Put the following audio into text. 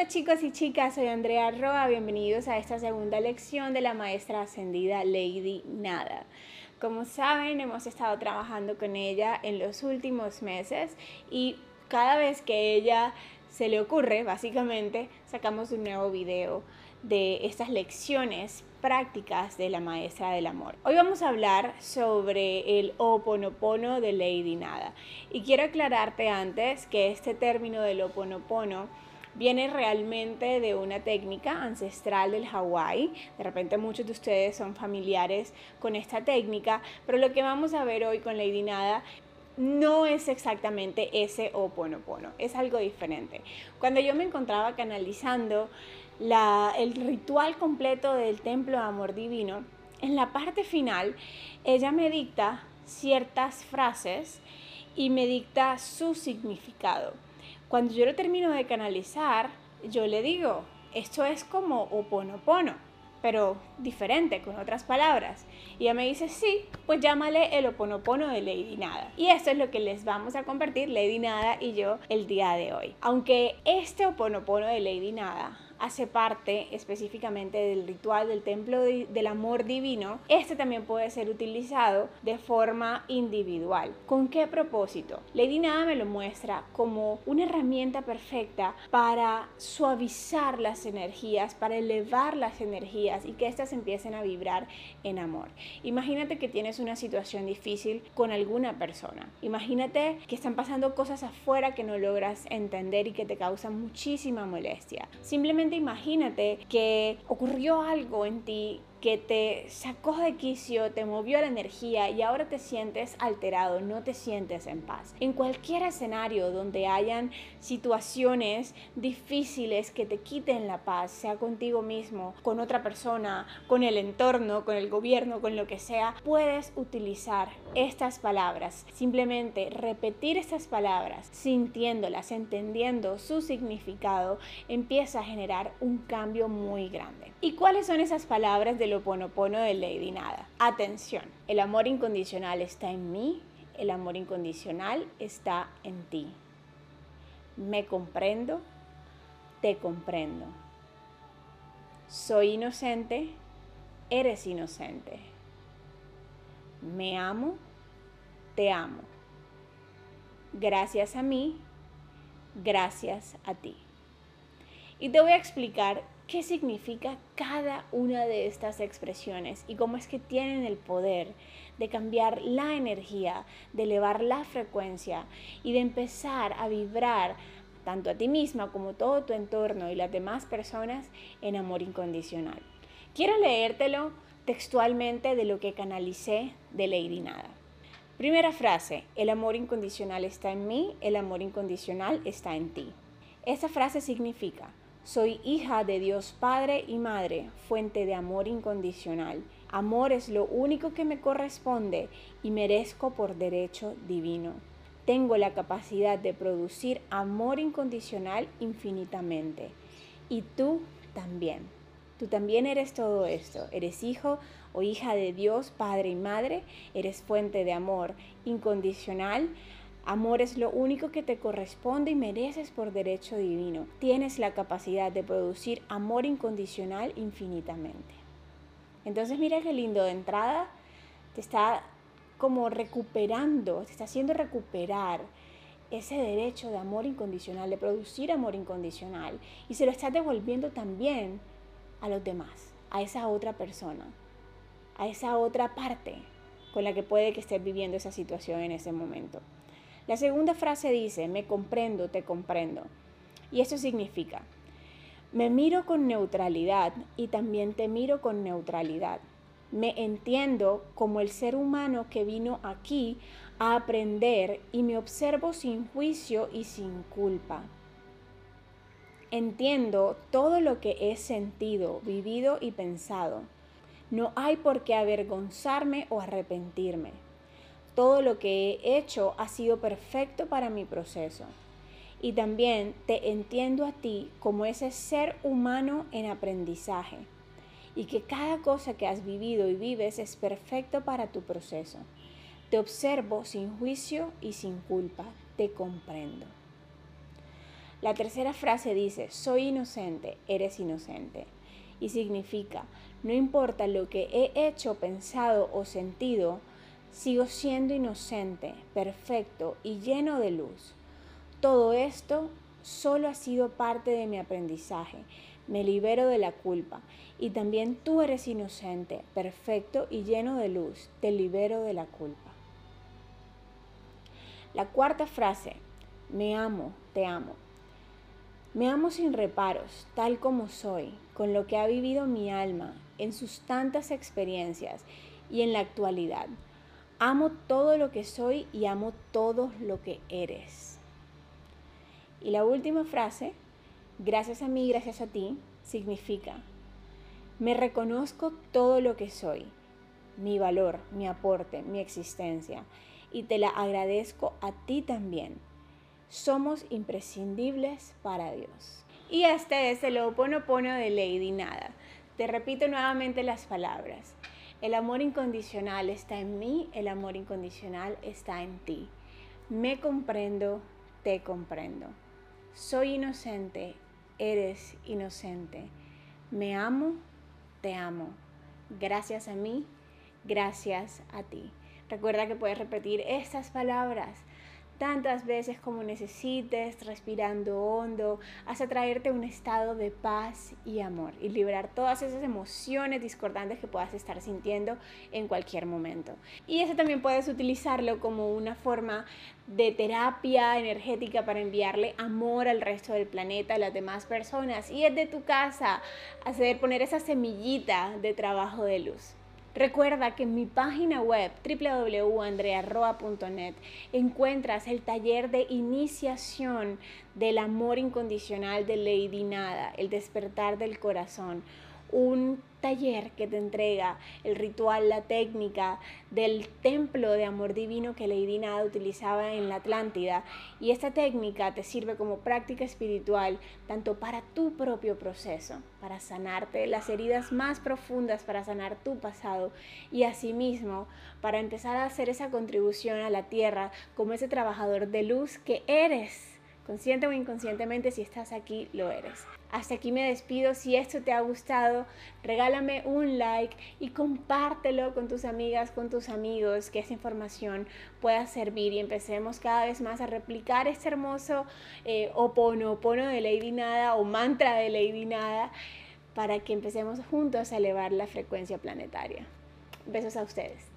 Hola chicos y chicas, soy Andrea Roa, bienvenidos a esta segunda lección de la maestra ascendida Lady Nada. Como saben, hemos estado trabajando con ella en los últimos meses y cada vez que ella se le ocurre, básicamente, sacamos un nuevo video de estas lecciones prácticas de la maestra del amor. Hoy vamos a hablar sobre el oponopono de Lady Nada. Y quiero aclararte antes que este término del oponopono viene realmente de una técnica ancestral del Hawái. De repente muchos de ustedes son familiares con esta técnica, pero lo que vamos a ver hoy con Lady Nada no es exactamente ese oponopono, es algo diferente. Cuando yo me encontraba canalizando el ritual completo del templo de amor divino, en la parte final ella me dicta ciertas frases y me dicta su significado. Cuando yo lo termino de canalizar, yo le digo, esto es como oponopono, pero diferente, con otras palabras. Y ella me dice, sí, pues llámale el oponopono de Lady Nada. Y esto es lo que les vamos a compartir Lady Nada y yo el día de hoy. Aunque este oponopono de Lady Nada hace parte específicamente del ritual del templo del amor divino, este también puede ser utilizado de forma individual. ¿Con qué propósito? Lady Nada me lo muestra como una herramienta perfecta para suavizar las energías, para elevar las energías y que éstas empiecen a vibrar en amor. Imagínate que tienes una situación difícil con alguna persona. Imagínate que están pasando cosas afuera que no logras entender y que te causan muchísima molestia. Simplemente imagínate que ocurrió algo en ti que te sacó de quicio, te movió la energía y ahora te sientes alterado, no te sientes en paz. En cualquier escenario donde hayan situaciones difíciles que te quiten la paz, sea contigo mismo, con otra persona, con el entorno, con el gobierno, con lo que sea, puedes utilizar estas palabras. Simplemente repetir estas palabras, sintiéndolas, entendiendo su significado, empieza a generar un cambio muy grande. ¿Y cuáles son esas palabras de lo ponopono de Lady Nada. Atención, el amor incondicional está en mí, el amor incondicional está en ti. Me comprendo, te comprendo. Soy inocente, eres inocente. Me amo, te amo. Gracias a mí, gracias a ti. Y te voy a explicar qué significa cada una de estas expresiones y cómo es que tienen el poder de cambiar la energía, de elevar la frecuencia y de empezar a vibrar tanto a ti misma como todo tu entorno y las demás personas en amor incondicional. Quiero leértelo textualmente de lo que canalicé de Lady Nada. Primera frase, el amor incondicional está en mí, el amor incondicional está en ti. Esta frase significa, soy hija de Dios Padre y Madre, fuente de amor incondicional. Amor es lo único que me corresponde y merezco por derecho divino. Tengo la capacidad de producir amor incondicional infinitamente. Y tú también. Tú también eres todo esto. Eres hijo o hija de Dios, Padre y Madre. Eres fuente de amor incondicional Amor es lo único que te corresponde y mereces por derecho divino. Tienes la capacidad de producir amor incondicional infinitamente. Entonces mira qué lindo de entrada te está como recuperando, te está haciendo recuperar ese derecho de amor incondicional, de producir amor incondicional y se lo estás devolviendo también a los demás, a esa otra persona, a esa otra parte con la que puede que estés viviendo esa situación en ese momento. La segunda frase dice, me comprendo, te comprendo. Y eso significa, me miro con neutralidad y también te miro con neutralidad. Me entiendo como el ser humano que vino aquí a aprender y me observo sin juicio y sin culpa. Entiendo todo lo que he sentido, vivido y pensado. No hay por qué avergonzarme o arrepentirme. Todo lo que he hecho ha sido perfecto para mi proceso. Y también te entiendo a ti como ese ser humano en aprendizaje. Y que cada cosa que has vivido y vives es perfecto para tu proceso. Te observo sin juicio y sin culpa. Te comprendo. La tercera frase dice, soy inocente, eres inocente. Y significa, no importa lo que he hecho, pensado o sentido, sigo siendo inocente, perfecto y lleno de luz. Todo esto solo ha sido parte de mi aprendizaje. Me libero de la culpa. Y también tú eres inocente, perfecto y lleno de luz. Te libero de la culpa. La cuarta frase, me amo, te amo. Me amo sin reparos, tal como soy, con lo que ha vivido mi alma en sus tantas experiencias y en la actualidad. Amo todo lo que soy y amo todo lo que eres. Y la última frase, gracias a mí, gracias a ti, significa, me reconozco todo lo que soy, mi valor, mi aporte, mi existencia, y te la agradezco a ti también. Somos imprescindibles para Dios. Y este es el Oponopono de Lady Nada. Te repito nuevamente las palabras. El amor incondicional está en mí, el amor incondicional está en ti. Me comprendo, te comprendo. Soy inocente, eres inocente. Me amo, te amo. Gracias a mí, gracias a ti. Recuerda que puedes repetir estas palabras tantas veces como necesites, respirando hondo, hasta traerte un estado de paz y amor y liberar todas esas emociones discordantes que puedas estar sintiendo en cualquier momento. Y eso también puedes utilizarlo como una forma de terapia energética para enviarle amor al resto del planeta, a las demás personas y es de tu casa hacer poner esa semillita de trabajo de luz. Recuerda que en mi página web www.andrearroa.net encuentras el taller de iniciación del amor incondicional de Lady Nada, el despertar del corazón un taller que te entrega el ritual, la técnica del templo de amor divino que Lady Nada utilizaba en la Atlántida. Y esta técnica te sirve como práctica espiritual tanto para tu propio proceso, para sanarte las heridas más profundas, para sanar tu pasado y asimismo para empezar a hacer esa contribución a la tierra como ese trabajador de luz que eres Consciente o inconscientemente, si estás aquí, lo eres. Hasta aquí me despido. Si esto te ha gustado, regálame un like y compártelo con tus amigas, con tus amigos, que esta información pueda servir y empecemos cada vez más a replicar este hermoso eh, oponopono de Lady Nada o mantra de Lady Nada para que empecemos juntos a elevar la frecuencia planetaria. Besos a ustedes.